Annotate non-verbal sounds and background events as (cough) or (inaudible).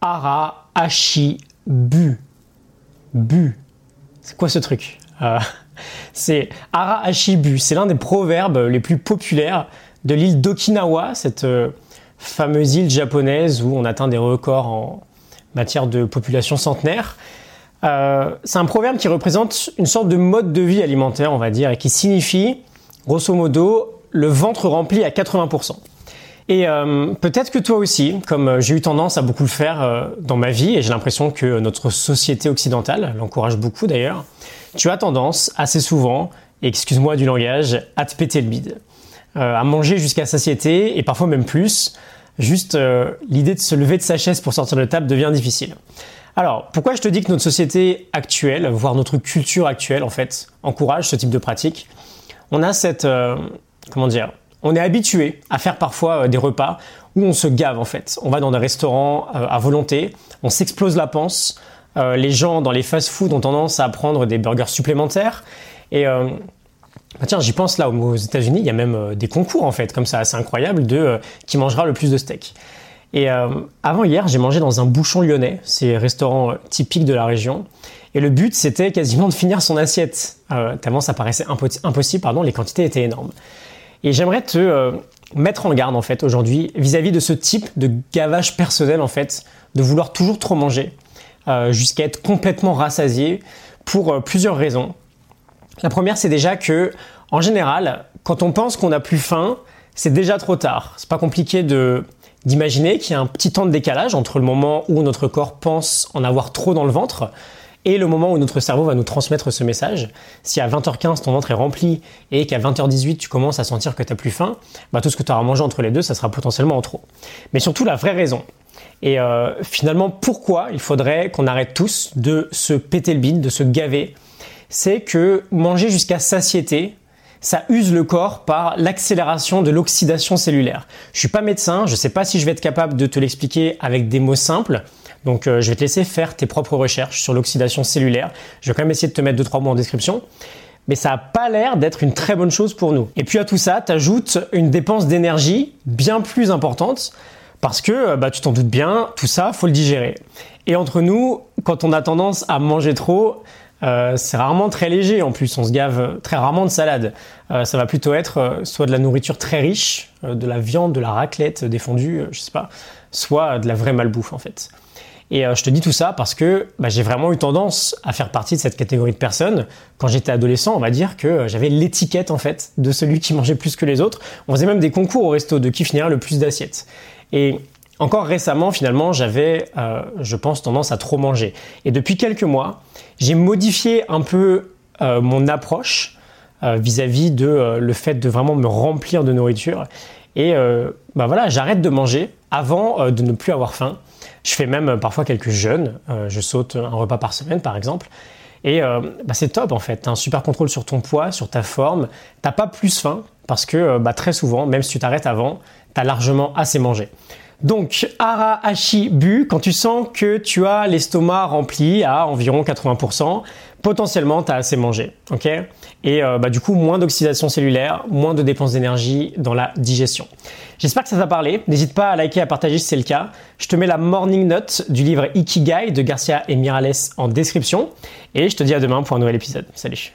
Ara Ashi Bu. C'est quoi ce truc euh, (laughs) C'est Ara Ashi Bu. C'est l'un des proverbes les plus populaires de l'île d'Okinawa, cette euh, fameuse île japonaise où on atteint des records en matière de population centenaire. Euh, c'est un proverbe qui représente une sorte de mode de vie alimentaire, on va dire, et qui signifie, grosso modo, le ventre rempli à 80%. Et euh, peut-être que toi aussi, comme j'ai eu tendance à beaucoup le faire euh, dans ma vie, et j'ai l'impression que notre société occidentale l'encourage beaucoup d'ailleurs, tu as tendance assez souvent, excuse-moi du langage, à te péter le bide, à manger jusqu'à satiété, et parfois même plus. Juste l'idée de se lever de sa chaise pour sortir de table devient difficile. Alors, pourquoi je te dis que notre société actuelle, voire notre culture actuelle, en fait, encourage ce type de pratique? On a cette, euh, comment dire, on est habitué à faire parfois euh, des repas où on se gave en fait. On va dans des restaurants euh, à volonté, on s'explose la panse. les gens dans les fast-food ont tendance à prendre des burgers supplémentaires et bah tiens, j'y pense là aux États-Unis, il y a même des concours en fait, comme ça, assez incroyable, de qui mangera le plus de steak. Et euh, avant hier, j'ai mangé dans un bouchon lyonnais, c'est un restaurant euh, typique de la région. Et le but, c'était quasiment de finir son assiette. Euh, tellement ça paraissait impossible, pardon, les quantités étaient énormes. Et j'aimerais te euh, mettre en garde en fait aujourd'hui vis-à-vis de ce type de gavage personnel en fait, de vouloir toujours trop manger euh, jusqu'à être complètement rassasié pour plusieurs raisons. La première, c'est déjà que en général, quand on pense qu'on n'a plus faim, c'est déjà trop tard. C'est pas compliqué de d'imaginer qu'il y a un petit temps de décalage entre le moment où notre corps pense en avoir trop dans le ventre et le moment où notre cerveau va nous transmettre ce message. Si à 20h15 ton ventre est rempli et qu'à 20h18 tu commences à sentir que tu n'as plus faim, bah, tout ce que tu auras mangé entre les deux, ça sera potentiellement en trop. Mais surtout la vraie raison. Et euh, finalement, pourquoi il faudrait qu'on arrête tous de se péter le bide, de se gaver? C'est que manger jusqu'à satiété, ça use le corps par l'accélération de l'oxydation cellulaire. Je suis pas médecin, je sais pas si je vais être capable de te l'expliquer avec des mots simples. Donc euh, je vais te laisser faire tes propres recherches sur l'oxydation cellulaire. Je vais quand même essayer de te mettre deux trois mots en description. Mais ça n'a pas l'air d'être une très bonne chose pour nous. Et puis à tout ça, tu ajoutes une dépense d'énergie bien plus importante parce que euh, bah, tu t'en doutes bien, tout ça, faut le digérer. Et entre nous, quand on a tendance à manger trop, euh, c'est rarement très léger en plus, on se gave très rarement de salade. Ça va plutôt être soit de la nourriture très riche, de la viande, de la raclette, des fondus, je sais pas, soit de la vraie malbouffe en fait. Et je te dis tout ça parce que bah, j'ai vraiment eu tendance à faire partie de cette catégorie de personnes. Quand j'étais adolescent, on va dire que j'avais l'étiquette en fait de celui qui mangeait plus que les autres. On faisait même des concours au resto de qui finirait le plus d'assiettes. Et encore récemment, finalement, j'avais, euh, je pense, tendance à trop manger. Et depuis quelques mois, j'ai modifié un peu euh, mon approche euh, vis-à-vis de le fait de vraiment me remplir de nourriture. Et bah voilà, j'arrête de manger avant de ne plus avoir faim. Je fais même parfois quelques jeûnes. je saute un repas par semaine, par exemple. Et bah c'est top en fait. T'as un super contrôle sur ton poids, sur ta forme. T'as pas plus faim parce que bah, très souvent, même si tu t'arrêtes avant, t'as largement assez mangé. Donc, ara ashi bu, quand tu sens que tu as l'estomac rempli à environ 80%, potentiellement tu as assez mangé, ok? Et euh, bah, du coup, moins d'oxydation cellulaire, moins de dépenses d'énergie dans la digestion. J'espère que ça t'a parlé. N'hésite pas à liker, à partager si c'est le cas. Je te mets la morning note du livre Ikigai de Garcia et Mirales en description. Et je te dis à demain pour un nouvel épisode. Salut